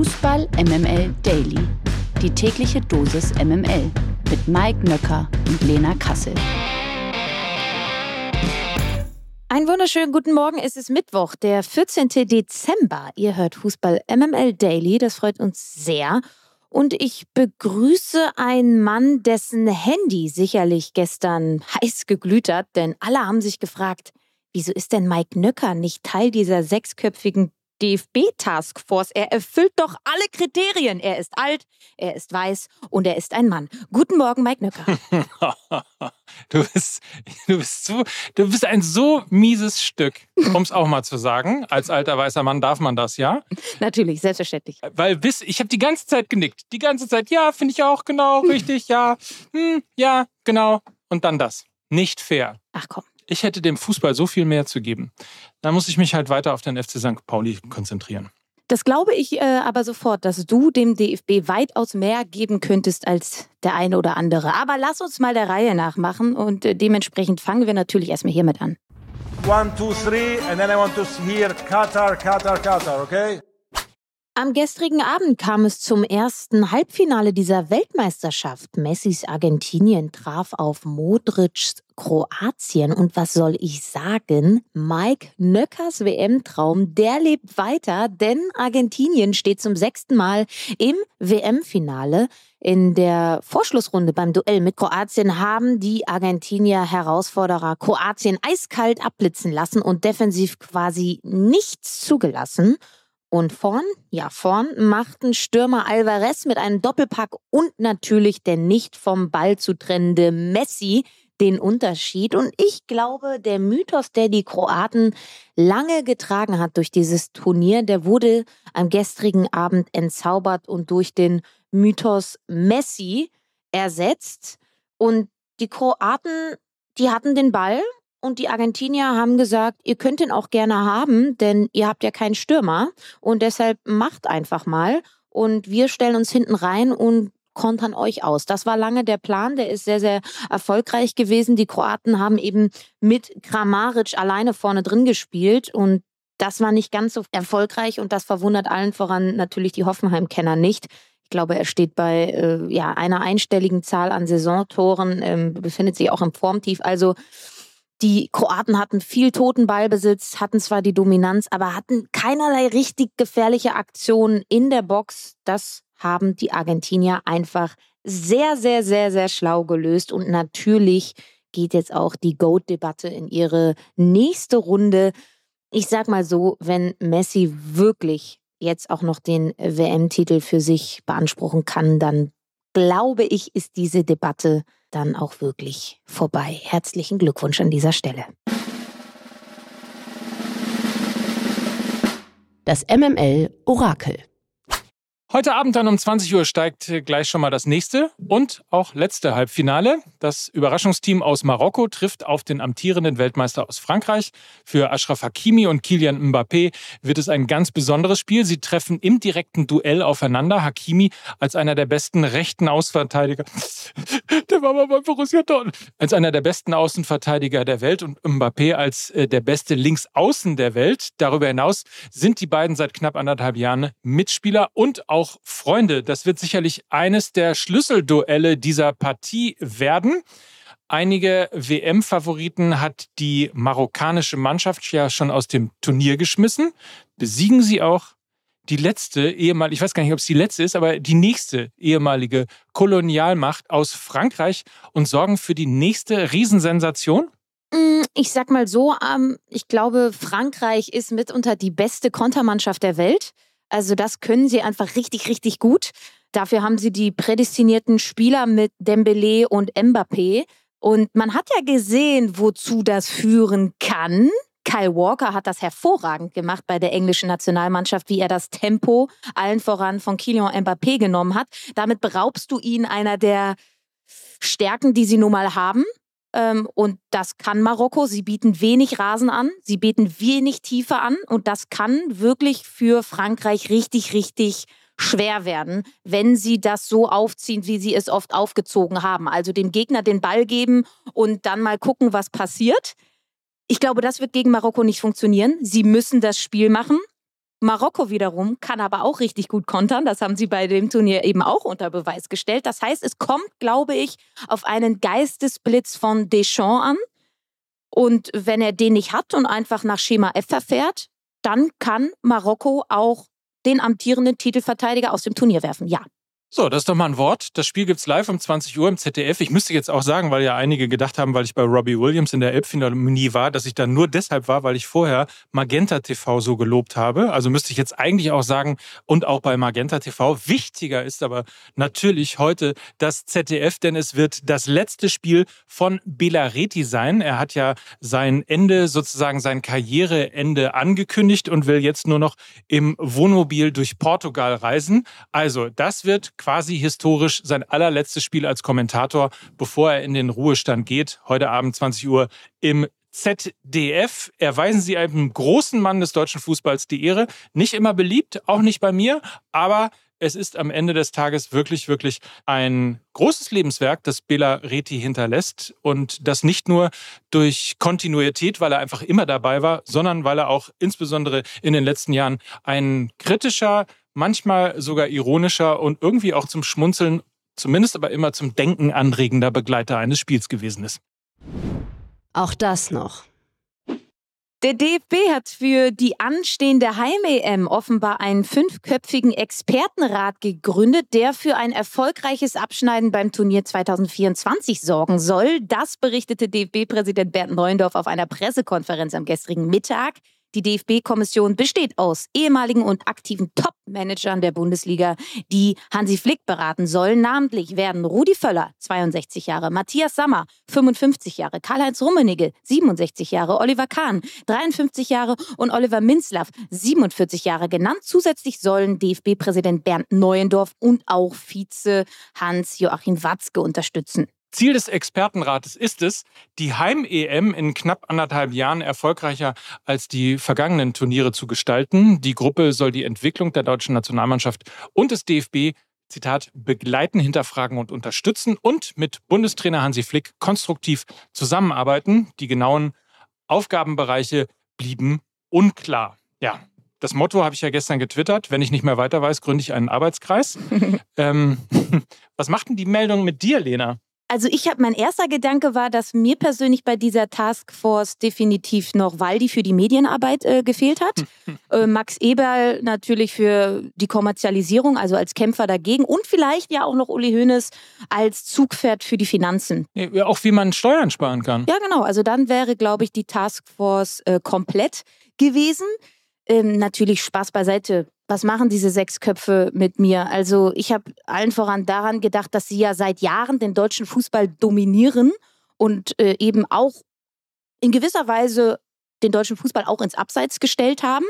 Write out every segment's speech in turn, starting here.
Fußball MML Daily. Die tägliche Dosis MML mit Mike Nöcker und Lena Kassel. Einen wunderschönen guten Morgen. Es ist Mittwoch, der 14. Dezember. Ihr hört Fußball MML Daily. Das freut uns sehr. Und ich begrüße einen Mann, dessen Handy sicherlich gestern heiß geglüht hat, denn alle haben sich gefragt, wieso ist denn Mike Nöcker nicht Teil dieser sechsköpfigen DFB-Taskforce. Er erfüllt doch alle Kriterien. Er ist alt, er ist weiß und er ist ein Mann. Guten Morgen, Mike Nöcker. du, bist, du, bist so, du bist ein so mieses Stück, um es auch mal zu sagen. Als alter weißer Mann darf man das, ja? Natürlich, selbstverständlich. Weil bis, ich habe die ganze Zeit genickt. Die ganze Zeit, ja, finde ich auch, genau, richtig, ja, hm, ja, genau. Und dann das. Nicht fair. Ach komm ich hätte dem Fußball so viel mehr zu geben. Da muss ich mich halt weiter auf den FC St. Pauli konzentrieren. Das glaube ich äh, aber sofort, dass du dem DFB weitaus mehr geben könntest als der eine oder andere. Aber lass uns mal der Reihe nachmachen und äh, dementsprechend fangen wir natürlich erstmal hiermit an. One, two, three, and then I want to hear Qatar, Qatar, Qatar, okay? Am gestrigen Abend kam es zum ersten Halbfinale dieser Weltmeisterschaft. Messis Argentinien traf auf Modrics Kroatien. Und was soll ich sagen? Mike Nöckers WM-Traum, der lebt weiter, denn Argentinien steht zum sechsten Mal im WM-Finale. In der Vorschlussrunde beim Duell mit Kroatien haben die Argentinier Herausforderer Kroatien eiskalt abblitzen lassen und defensiv quasi nichts zugelassen. Und vorn, ja, vorn machten Stürmer Alvarez mit einem Doppelpack und natürlich der nicht vom Ball zu trennende Messi den Unterschied. Und ich glaube, der Mythos, der die Kroaten lange getragen hat durch dieses Turnier, der wurde am gestrigen Abend entzaubert und durch den Mythos Messi ersetzt. Und die Kroaten, die hatten den Ball und die Argentinier haben gesagt, ihr könnt ihn auch gerne haben, denn ihr habt ja keinen Stürmer und deshalb macht einfach mal und wir stellen uns hinten rein und kontern euch aus. Das war lange der Plan, der ist sehr, sehr erfolgreich gewesen. Die Kroaten haben eben mit Kramaric alleine vorne drin gespielt und das war nicht ganz so erfolgreich und das verwundert allen voran natürlich die Hoffenheim-Kenner nicht. Ich glaube, er steht bei äh, ja, einer einstelligen Zahl an Saisontoren, ähm, befindet sich auch im Formtief. Also die Kroaten hatten viel toten Ballbesitz, hatten zwar die Dominanz, aber hatten keinerlei richtig gefährliche Aktionen in der Box. Das haben die Argentinier einfach sehr, sehr, sehr, sehr schlau gelöst. Und natürlich geht jetzt auch die GOAT-Debatte in ihre nächste Runde. Ich sag mal so, wenn Messi wirklich jetzt auch noch den WM-Titel für sich beanspruchen kann, dann glaube ich, ist diese Debatte dann auch wirklich vorbei. Herzlichen Glückwunsch an dieser Stelle. Das MML Orakel. Heute Abend dann um 20 Uhr steigt gleich schon mal das nächste und auch letzte Halbfinale. Das Überraschungsteam aus Marokko trifft auf den amtierenden Weltmeister aus Frankreich. Für Ashraf Hakimi und Kilian Mbappé wird es ein ganz besonderes Spiel. Sie treffen im direkten Duell aufeinander. Hakimi als einer der besten rechten Außenverteidiger. Der war mal bei Borussia Dortmund. Als einer der besten Außenverteidiger der Welt und Mbappé als äh, der beste Linksaußen der Welt. Darüber hinaus sind die beiden seit knapp anderthalb Jahren Mitspieler und auch auch Freunde. Das wird sicherlich eines der Schlüsselduelle dieser Partie werden. Einige WM-Favoriten hat die marokkanische Mannschaft ja schon aus dem Turnier geschmissen. Besiegen sie auch die letzte ehemalige, ich weiß gar nicht, ob es die letzte ist, aber die nächste ehemalige Kolonialmacht aus Frankreich und sorgen für die nächste Riesensensation? Mm, ich sag mal so, ähm, ich glaube, Frankreich ist mitunter die beste Kontermannschaft der Welt. Also das können sie einfach richtig, richtig gut. Dafür haben sie die prädestinierten Spieler mit Dembele und Mbappé. Und man hat ja gesehen, wozu das führen kann. Kyle Walker hat das hervorragend gemacht bei der englischen Nationalmannschaft, wie er das Tempo allen voran von Kylian Mbappé genommen hat. Damit beraubst du ihn einer der Stärken, die sie nun mal haben. Ähm, und das kann Marokko. Sie bieten wenig Rasen an, sie bieten wenig Tiefe an. Und das kann wirklich für Frankreich richtig, richtig schwer werden, wenn sie das so aufziehen, wie sie es oft aufgezogen haben. Also dem Gegner den Ball geben und dann mal gucken, was passiert. Ich glaube, das wird gegen Marokko nicht funktionieren. Sie müssen das Spiel machen. Marokko wiederum kann aber auch richtig gut kontern. Das haben sie bei dem Turnier eben auch unter Beweis gestellt. Das heißt, es kommt, glaube ich, auf einen Geistesblitz von Deschamps an. Und wenn er den nicht hat und einfach nach Schema F verfährt, dann kann Marokko auch den amtierenden Titelverteidiger aus dem Turnier werfen. Ja. So, das ist doch mal ein Wort. Das Spiel gibt's live um 20 Uhr im ZDF. Ich müsste jetzt auch sagen, weil ja einige gedacht haben, weil ich bei Robbie Williams in der Elbphilharmonie war, dass ich da nur deshalb war, weil ich vorher Magenta TV so gelobt habe. Also müsste ich jetzt eigentlich auch sagen, und auch bei Magenta TV. Wichtiger ist aber natürlich heute das ZDF, denn es wird das letzte Spiel von Belareti sein. Er hat ja sein Ende, sozusagen sein Karriereende angekündigt und will jetzt nur noch im Wohnmobil durch Portugal reisen. Also, das wird quasi historisch sein allerletztes Spiel als Kommentator, bevor er in den Ruhestand geht. Heute Abend 20 Uhr im ZDF erweisen sie einem großen Mann des deutschen Fußballs die Ehre. Nicht immer beliebt, auch nicht bei mir, aber es ist am Ende des Tages wirklich, wirklich ein großes Lebenswerk, das Bela Reti hinterlässt. Und das nicht nur durch Kontinuität, weil er einfach immer dabei war, sondern weil er auch insbesondere in den letzten Jahren ein kritischer, manchmal sogar ironischer und irgendwie auch zum Schmunzeln, zumindest aber immer zum Denken anregender Begleiter eines Spiels gewesen ist. Auch das noch. Der DFB hat für die anstehende Heim-EM offenbar einen fünfköpfigen Expertenrat gegründet, der für ein erfolgreiches Abschneiden beim Turnier 2024 sorgen soll. Das berichtete DFB-Präsident Bernd Neuendorf auf einer Pressekonferenz am gestrigen Mittag. Die DFB-Kommission besteht aus ehemaligen und aktiven Top-Managern der Bundesliga, die Hansi Flick beraten sollen. Namentlich werden Rudi Völler, 62 Jahre, Matthias Sammer, 55 Jahre, Karl-Heinz Rummenigge, 67 Jahre, Oliver Kahn, 53 Jahre und Oliver Minzlaff, 47 Jahre genannt. Zusätzlich sollen DFB-Präsident Bernd Neuendorf und auch Vize Hans-Joachim Watzke unterstützen. Ziel des Expertenrates ist es, die Heim-EM in knapp anderthalb Jahren erfolgreicher als die vergangenen Turniere zu gestalten. Die Gruppe soll die Entwicklung der deutschen Nationalmannschaft und des DFB Zitat, begleiten, hinterfragen und unterstützen und mit Bundestrainer Hansi Flick konstruktiv zusammenarbeiten. Die genauen Aufgabenbereiche blieben unklar. Ja, das Motto habe ich ja gestern getwittert. Wenn ich nicht mehr weiter weiß, gründe ich einen Arbeitskreis. ähm, was macht denn die Meldung mit dir, Lena? Also ich habe mein erster Gedanke war, dass mir persönlich bei dieser Taskforce definitiv noch Waldi für die Medienarbeit äh, gefehlt hat. äh, Max Eberl natürlich für die Kommerzialisierung, also als Kämpfer dagegen und vielleicht ja auch noch Uli Hoeneß als Zugpferd für die Finanzen. Ja, auch wie man Steuern sparen kann. Ja, genau. Also dann wäre, glaube ich, die Taskforce äh, komplett gewesen. Ähm, natürlich Spaß beiseite was machen diese sechs Köpfe mit mir? Also ich habe allen voran daran gedacht, dass sie ja seit Jahren den deutschen Fußball dominieren und äh, eben auch in gewisser Weise den deutschen Fußball auch ins Abseits gestellt haben.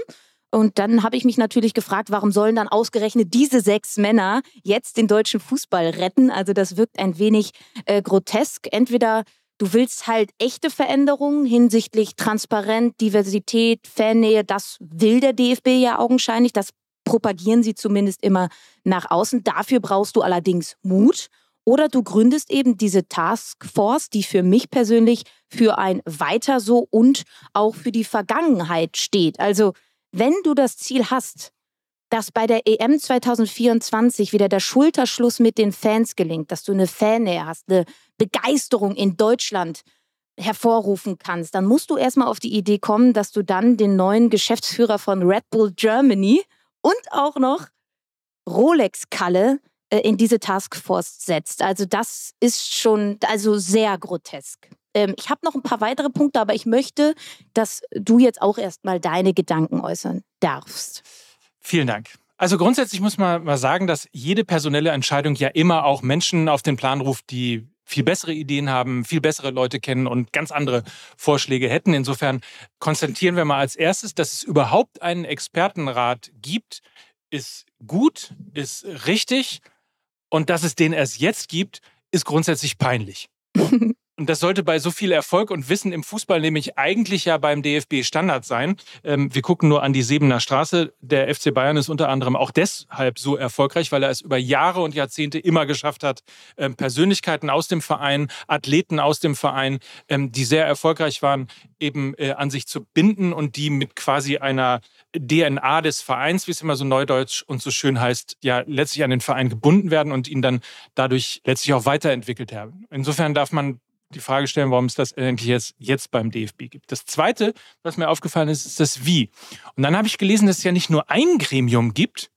Und dann habe ich mich natürlich gefragt, warum sollen dann ausgerechnet diese sechs Männer jetzt den deutschen Fußball retten? Also das wirkt ein wenig äh, grotesk. Entweder du willst halt echte Veränderungen hinsichtlich Transparenz, Diversität, Fannähe, das will der DFB ja augenscheinlich, das propagieren sie zumindest immer nach außen. Dafür brauchst du allerdings Mut. Oder du gründest eben diese Taskforce, die für mich persönlich für ein Weiter so und auch für die Vergangenheit steht. Also wenn du das Ziel hast, dass bei der EM 2024 wieder der Schulterschluss mit den Fans gelingt, dass du eine Fannähe hast, eine Begeisterung in Deutschland hervorrufen kannst, dann musst du erstmal auf die Idee kommen, dass du dann den neuen Geschäftsführer von Red Bull Germany und auch noch Rolex-Kalle äh, in diese Taskforce setzt. Also das ist schon also sehr grotesk. Ähm, ich habe noch ein paar weitere Punkte, aber ich möchte, dass du jetzt auch erstmal deine Gedanken äußern darfst. Vielen Dank. Also grundsätzlich muss man mal sagen, dass jede personelle Entscheidung ja immer auch Menschen auf den Plan ruft, die viel bessere Ideen haben, viel bessere Leute kennen und ganz andere Vorschläge hätten. Insofern konstatieren wir mal als erstes, dass es überhaupt einen Expertenrat gibt, ist gut, ist richtig und dass es den erst jetzt gibt, ist grundsätzlich peinlich. Und das sollte bei so viel Erfolg und Wissen im Fußball nämlich eigentlich ja beim DFB Standard sein. Ähm, wir gucken nur an die Sebener Straße. Der FC Bayern ist unter anderem auch deshalb so erfolgreich, weil er es über Jahre und Jahrzehnte immer geschafft hat, ähm, Persönlichkeiten aus dem Verein, Athleten aus dem Verein, ähm, die sehr erfolgreich waren, eben äh, an sich zu binden und die mit quasi einer DNA des Vereins, wie es immer so neudeutsch und so schön heißt, ja letztlich an den Verein gebunden werden und ihn dann dadurch letztlich auch weiterentwickelt haben. Insofern darf man die Frage stellen, warum es das eigentlich jetzt, jetzt beim DFB gibt. Das Zweite, was mir aufgefallen ist, ist das Wie. Und dann habe ich gelesen, dass es ja nicht nur ein Gremium gibt,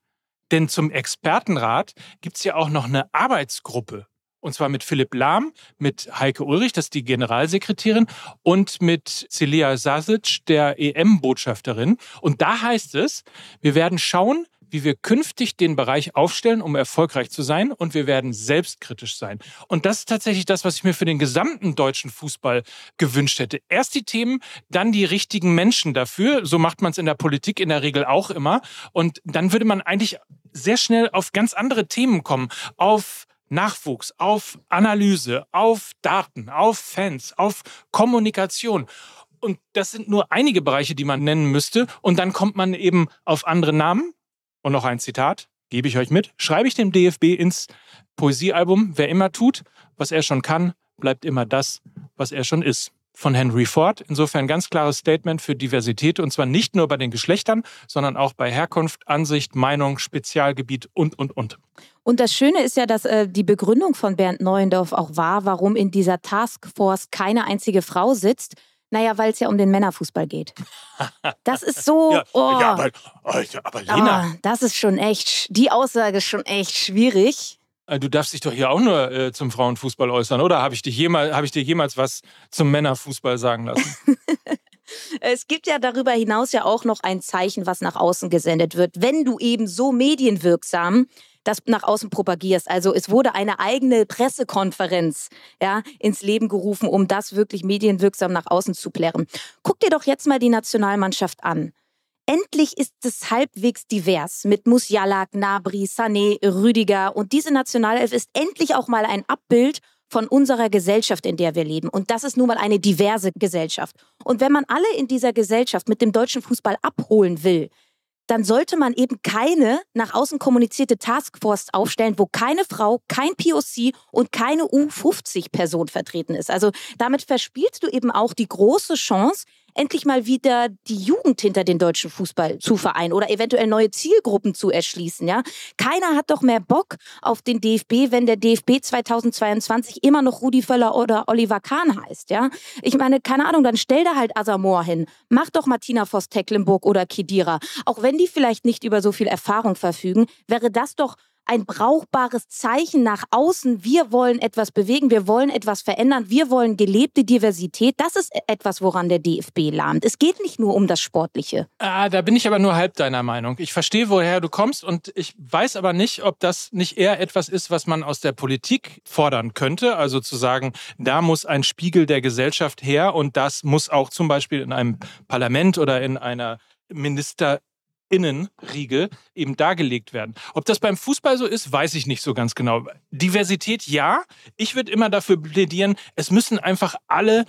denn zum Expertenrat gibt es ja auch noch eine Arbeitsgruppe. Und zwar mit Philipp Lahm, mit Heike Ulrich, das ist die Generalsekretärin, und mit Celia Sasic, der EM-Botschafterin. Und da heißt es, wir werden schauen, wie wir künftig den Bereich aufstellen, um erfolgreich zu sein. Und wir werden selbstkritisch sein. Und das ist tatsächlich das, was ich mir für den gesamten deutschen Fußball gewünscht hätte. Erst die Themen, dann die richtigen Menschen dafür. So macht man es in der Politik in der Regel auch immer. Und dann würde man eigentlich sehr schnell auf ganz andere Themen kommen. Auf Nachwuchs, auf Analyse, auf Daten, auf Fans, auf Kommunikation. Und das sind nur einige Bereiche, die man nennen müsste. Und dann kommt man eben auf andere Namen. Und noch ein Zitat, gebe ich euch mit. Schreibe ich dem DFB ins Poesiealbum, wer immer tut, was er schon kann, bleibt immer das, was er schon ist. Von Henry Ford. Insofern ganz klares Statement für Diversität und zwar nicht nur bei den Geschlechtern, sondern auch bei Herkunft, Ansicht, Meinung, Spezialgebiet und, und, und. Und das Schöne ist ja, dass äh, die Begründung von Bernd Neuendorf auch war, warum in dieser Taskforce keine einzige Frau sitzt. Naja, weil es ja um den Männerfußball geht. Das ist so. Ja, oh, ja aber, aber Lena. ah, das ist schon echt. Die Aussage ist schon echt schwierig. Äh, Du darfst dich doch hier auch nur äh, zum Frauenfußball äußern, oder? Habe ich, dich jemals, hab ich dir jemals was zum Männerfußball sagen lassen? Es gibt ja darüber hinaus ja auch noch ein Zeichen, was nach außen gesendet wird. Wenn du eben so medienwirksam das nach außen propagierst. Also es wurde eine eigene Pressekonferenz ja, ins Leben gerufen, um das wirklich medienwirksam nach außen zu plärren. Guck dir doch jetzt mal die Nationalmannschaft an. Endlich ist es halbwegs divers mit Musiala, Gnabry, Sané, Rüdiger und diese Nationalelf ist endlich auch mal ein Abbild von unserer Gesellschaft, in der wir leben. Und das ist nun mal eine diverse Gesellschaft. Und wenn man alle in dieser Gesellschaft mit dem deutschen Fußball abholen will, dann sollte man eben keine nach außen kommunizierte Taskforce aufstellen, wo keine Frau, kein POC und keine U50-Person vertreten ist. Also damit verspielst du eben auch die große Chance, endlich mal wieder die Jugend hinter den deutschen Fußball zu vereinen oder eventuell neue Zielgruppen zu erschließen. Ja? Keiner hat doch mehr Bock auf den DFB, wenn der DFB 2022 immer noch Rudi Völler oder Oliver Kahn heißt. Ja? Ich meine, keine Ahnung, dann stell da halt Asamoah hin. Mach doch Martina Voss-Tecklenburg oder Kedira. Auch wenn die vielleicht nicht über so viel Erfahrung verfügen, wäre das doch ein brauchbares Zeichen nach außen. Wir wollen etwas bewegen, wir wollen etwas verändern, wir wollen gelebte Diversität. Das ist etwas, woran der DFB lahmt. Es geht nicht nur um das Sportliche. Ah, da bin ich aber nur halb deiner Meinung. Ich verstehe, woher du kommst und ich weiß aber nicht, ob das nicht eher etwas ist, was man aus der Politik fordern könnte. Also zu sagen, da muss ein Spiegel der Gesellschaft her und das muss auch zum Beispiel in einem Parlament oder in einer Minister Innenriege eben dargelegt werden. Ob das beim Fußball so ist, weiß ich nicht so ganz genau. Diversität ja. Ich würde immer dafür plädieren, es müssen einfach alle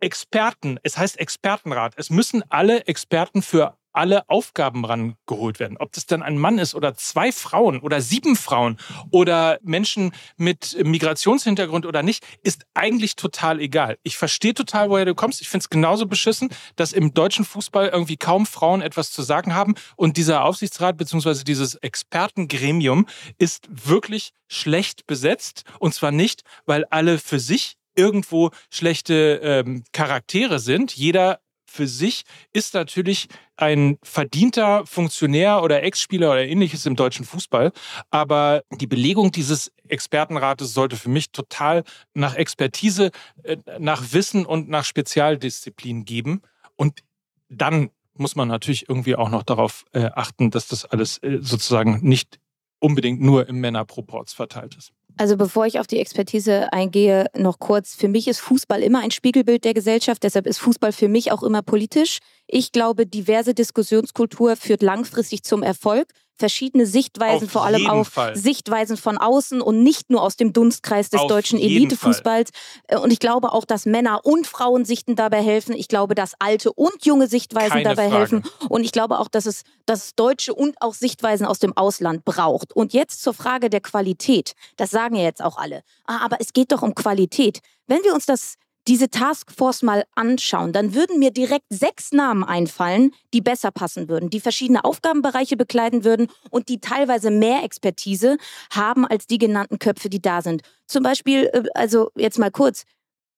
Experten, es heißt Expertenrat, es müssen alle Experten für alle Aufgaben rangeholt werden. Ob das dann ein Mann ist oder zwei Frauen oder sieben Frauen oder Menschen mit Migrationshintergrund oder nicht, ist eigentlich total egal. Ich verstehe total, woher du kommst. Ich finde es genauso beschissen, dass im deutschen Fußball irgendwie kaum Frauen etwas zu sagen haben. Und dieser Aufsichtsrat bzw. dieses Expertengremium ist wirklich schlecht besetzt. Und zwar nicht, weil alle für sich irgendwo schlechte ähm, Charaktere sind. Jeder für sich ist natürlich ein verdienter Funktionär oder Ex-Spieler oder ähnliches im deutschen Fußball. Aber die Belegung dieses Expertenrates sollte für mich total nach Expertise, äh, nach Wissen und nach Spezialdisziplin geben. Und dann muss man natürlich irgendwie auch noch darauf äh, achten, dass das alles äh, sozusagen nicht unbedingt nur im Männerproports verteilt ist. Also bevor ich auf die Expertise eingehe, noch kurz. Für mich ist Fußball immer ein Spiegelbild der Gesellschaft. Deshalb ist Fußball für mich auch immer politisch. Ich glaube, diverse Diskussionskultur führt langfristig zum Erfolg. Verschiedene Sichtweisen, Auf vor allem auch Fall. Sichtweisen von außen und nicht nur aus dem Dunstkreis des Auf deutschen Elitefußballs. Äh, Und ich glaube auch, dass Männer und Frauen Sichten dabei helfen. Ich glaube, dass alte und junge Sichtweisen Keine dabei Frage. helfen. Und ich glaube auch, dass es, dass es deutsche und auch Sichtweisen aus dem Ausland braucht. Und jetzt zur Frage der Qualität. Das sagen ja jetzt auch alle. Ah, aber es geht doch um Qualität. Wenn wir uns das diese Taskforce mal anschauen, dann würden mir direkt sechs Namen einfallen, die besser passen würden, die verschiedene Aufgabenbereiche bekleiden würden und die teilweise mehr Expertise haben als die genannten Köpfe, die da sind. Zum Beispiel, äh, also jetzt mal kurz,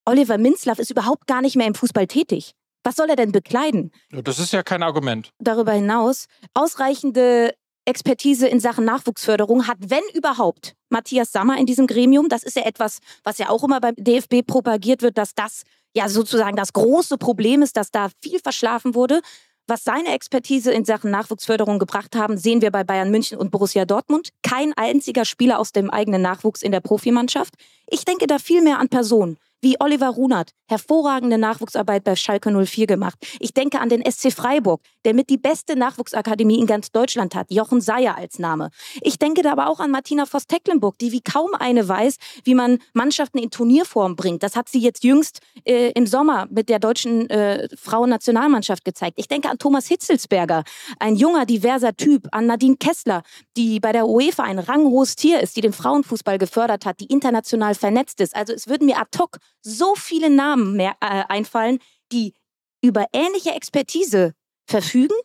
Oliver Minzlaff ist überhaupt gar nicht mehr im Fußball tätig. Was soll er denn bekleiden? Das ist ja kein Argument. Darüber hinaus ausreichende Expertise in Sachen Nachwuchsförderung hat, wenn überhaupt, Matthias Sammer in diesem Gremium. Das ist ja etwas, was ja auch immer beim DFB propagiert wird, dass das ja sozusagen das große Problem ist, dass da viel verschlafen wurde. Was seine Expertise in Sachen Nachwuchsförderung gebracht haben, sehen wir bei Bayern München und Borussia Dortmund. Kein einziger Spieler aus dem eigenen Nachwuchs in der Profimannschaft. Ich denke da viel mehr an Personen wie Oliver Runert, hervorragende Nachwuchsarbeit bei Schalke 04 gemacht. Ich denke an den SC Freiburg, der mit die beste Nachwuchsakademie in ganz Deutschland hat, Jochen Seyer als Name. Ich denke da aber auch an Martina Voss-Tecklenburg, die wie kaum eine weiß, wie man Mannschaften in Turnierform bringt. Das hat sie jetzt jüngst äh, im Sommer mit der deutschen äh, Frauennationalmannschaft gezeigt. Ich denke an Thomas Hitzelsberger, ein junger, diverser Typ, an Nadine Kessler, die bei der UEFA ein ranghohes Tier ist, die den Frauenfußball gefördert hat, die international vernetzt ist. Also es würden mir ad hoc so viele Namen mehr, äh, einfallen, die über ähnliche Expertise verfügen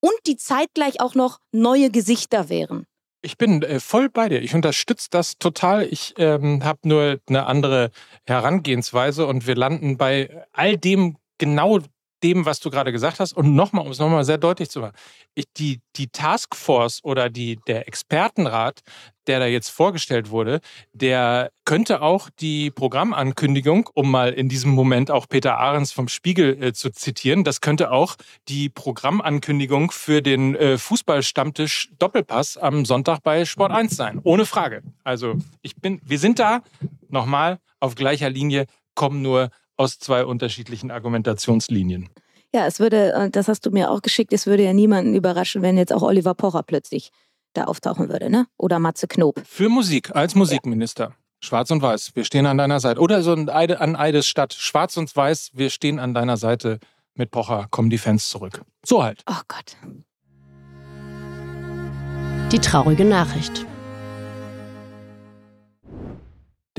und die zeitgleich auch noch neue Gesichter wären. Ich bin äh, voll bei dir. Ich unterstütze das total. Ich ähm, habe nur eine andere Herangehensweise und wir landen bei all dem genau dem, was du gerade gesagt hast. Und nochmal, um es nochmal sehr deutlich zu machen, die, die Taskforce oder die, der Expertenrat, der da jetzt vorgestellt wurde, der könnte auch die Programmankündigung, um mal in diesem Moment auch Peter Ahrens vom Spiegel äh, zu zitieren, das könnte auch die Programmankündigung für den äh, Fußballstammtisch Doppelpass am Sonntag bei Sport 1 sein. Ohne Frage. Also ich bin, wir sind da nochmal auf gleicher Linie, kommen nur aus zwei unterschiedlichen Argumentationslinien. Ja, es würde, äh, das hast du mir auch geschickt, es würde ja niemanden überraschen, wenn jetzt auch Oliver Pocher plötzlich da auftauchen würde, ne? Oder Matze Knob. Für Musik, als Musikminister. Schwarz und Weiß, wir stehen an deiner Seite. Oder so ein Eide, an Eides Stadt. Schwarz und Weiß, wir stehen an deiner Seite. Mit Pocher kommen die Fans zurück. So halt. Oh Gott. Die traurige Nachricht.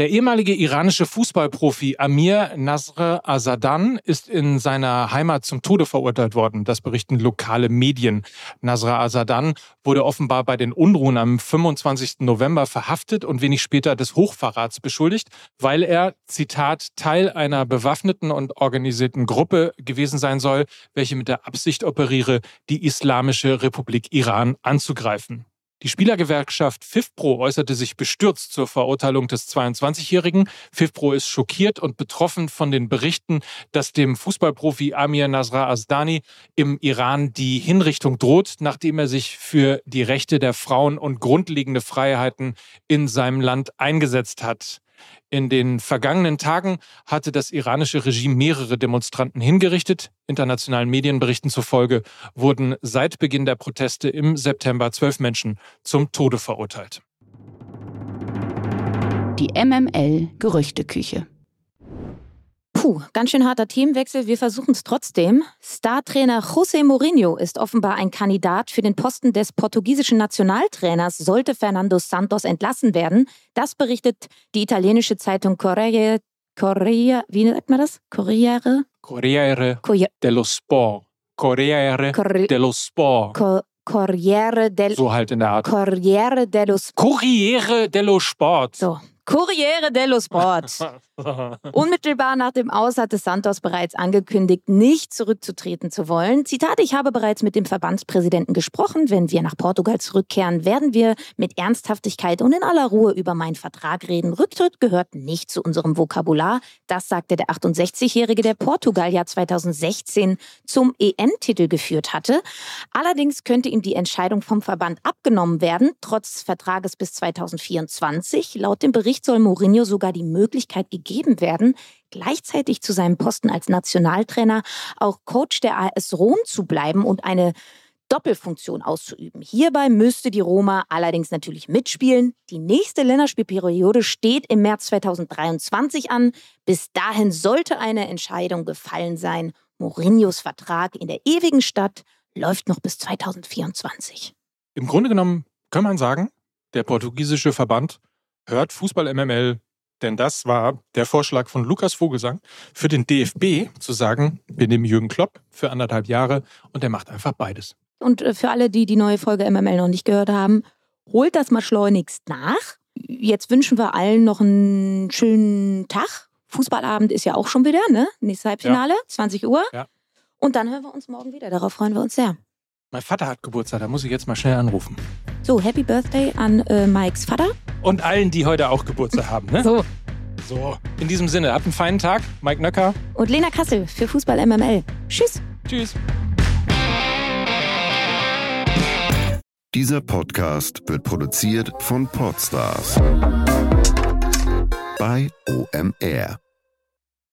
Der ehemalige iranische Fußballprofi Amir Nasr Azadan ist in seiner Heimat zum Tode verurteilt worden. Das berichten lokale Medien. Nasr Azadan wurde offenbar bei den Unruhen am 25. November verhaftet und wenig später des Hochverrats beschuldigt, weil er, Zitat, Teil einer bewaffneten und organisierten Gruppe gewesen sein soll, welche mit der Absicht operiere, die Islamische Republik Iran anzugreifen. Die Spielergewerkschaft FIFPro äußerte sich bestürzt zur Verurteilung des 22-Jährigen. FIFPro ist schockiert und betroffen von den Berichten, dass dem Fußballprofi Amir Nasra Asdani im Iran die Hinrichtung droht, nachdem er sich für die Rechte der Frauen und grundlegende Freiheiten in seinem Land eingesetzt hat. In den vergangenen Tagen hatte das iranische Regime mehrere Demonstranten hingerichtet. Internationalen Medienberichten zufolge wurden seit Beginn der Proteste im September zwölf Menschen zum Tode verurteilt. Die MML Gerüchteküche. Puh, ganz schön harter Teamwechsel. Wir versuchen es trotzdem. Startrainer José Mourinho ist offenbar ein Kandidat für den Posten des portugiesischen Nationaltrainers, sollte Fernando Santos entlassen werden. Das berichtet die italienische Zeitung Corriere, Corriere wie sagt man das? Corriere? Corriere Corriere, dello Sport. Corriere Corri- dello Sport. Co- Corriere del So halt in der Art. Corriere dello Sport. Corriere dello Sport. So. Corriere dello Sport. Unmittelbar nach dem Aus hatte Santos bereits angekündigt, nicht zurückzutreten zu wollen. Zitat, ich habe bereits mit dem Verbandspräsidenten gesprochen. Wenn wir nach Portugal zurückkehren, werden wir mit Ernsthaftigkeit und in aller Ruhe über meinen Vertrag reden. Rücktritt gehört nicht zu unserem Vokabular. Das sagte der 68-Jährige, der Portugal ja 2016 zum EM-Titel geführt hatte. Allerdings könnte ihm die Entscheidung vom Verband abgenommen werden, trotz Vertrages bis 2024. Laut dem Bericht soll Mourinho sogar die Möglichkeit gegeben werden, gleichzeitig zu seinem Posten als Nationaltrainer auch Coach der AS Rom zu bleiben und eine Doppelfunktion auszuüben. Hierbei müsste die Roma allerdings natürlich mitspielen. Die nächste Länderspielperiode steht im März 2023 an. Bis dahin sollte eine Entscheidung gefallen sein. Mourinhos Vertrag in der ewigen Stadt läuft noch bis 2024. Im Grunde genommen kann man sagen, der portugiesische Verband hört Fußball MML, denn das war der Vorschlag von Lukas Vogelsang für den DFB zu sagen, wir nehmen Jürgen Klopp für anderthalb Jahre und der macht einfach beides. Und äh, für alle, die die neue Folge MML noch nicht gehört haben, holt das mal schleunigst nach. Jetzt wünschen wir allen noch einen schönen Tag. Fußballabend ist ja auch schon wieder, ne? Nächstes Halbfinale, ja. 20 Uhr. Ja. Und dann hören wir uns morgen wieder. Darauf freuen wir uns sehr. Mein Vater hat Geburtstag, da muss ich jetzt mal schnell anrufen. So, Happy Birthday an äh, Mikes Vater. Und allen, die heute auch Geburtstag haben, ne? So. So, in diesem Sinne, habt einen feinen Tag. Mike Nöcker. Und Lena Kassel für Fußball MML. Tschüss. Tschüss. Dieser Podcast wird produziert von Podstars bei OMR.